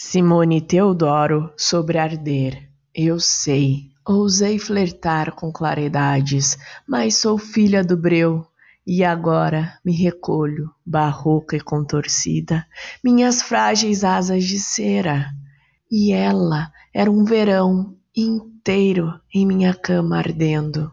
Simone Teodoro sobre arder. Eu sei, ousei flertar com claridades, mas sou filha do breu. E agora me recolho, barroca e contorcida, minhas frágeis asas de cera. E ela era um verão inteiro em minha cama ardendo.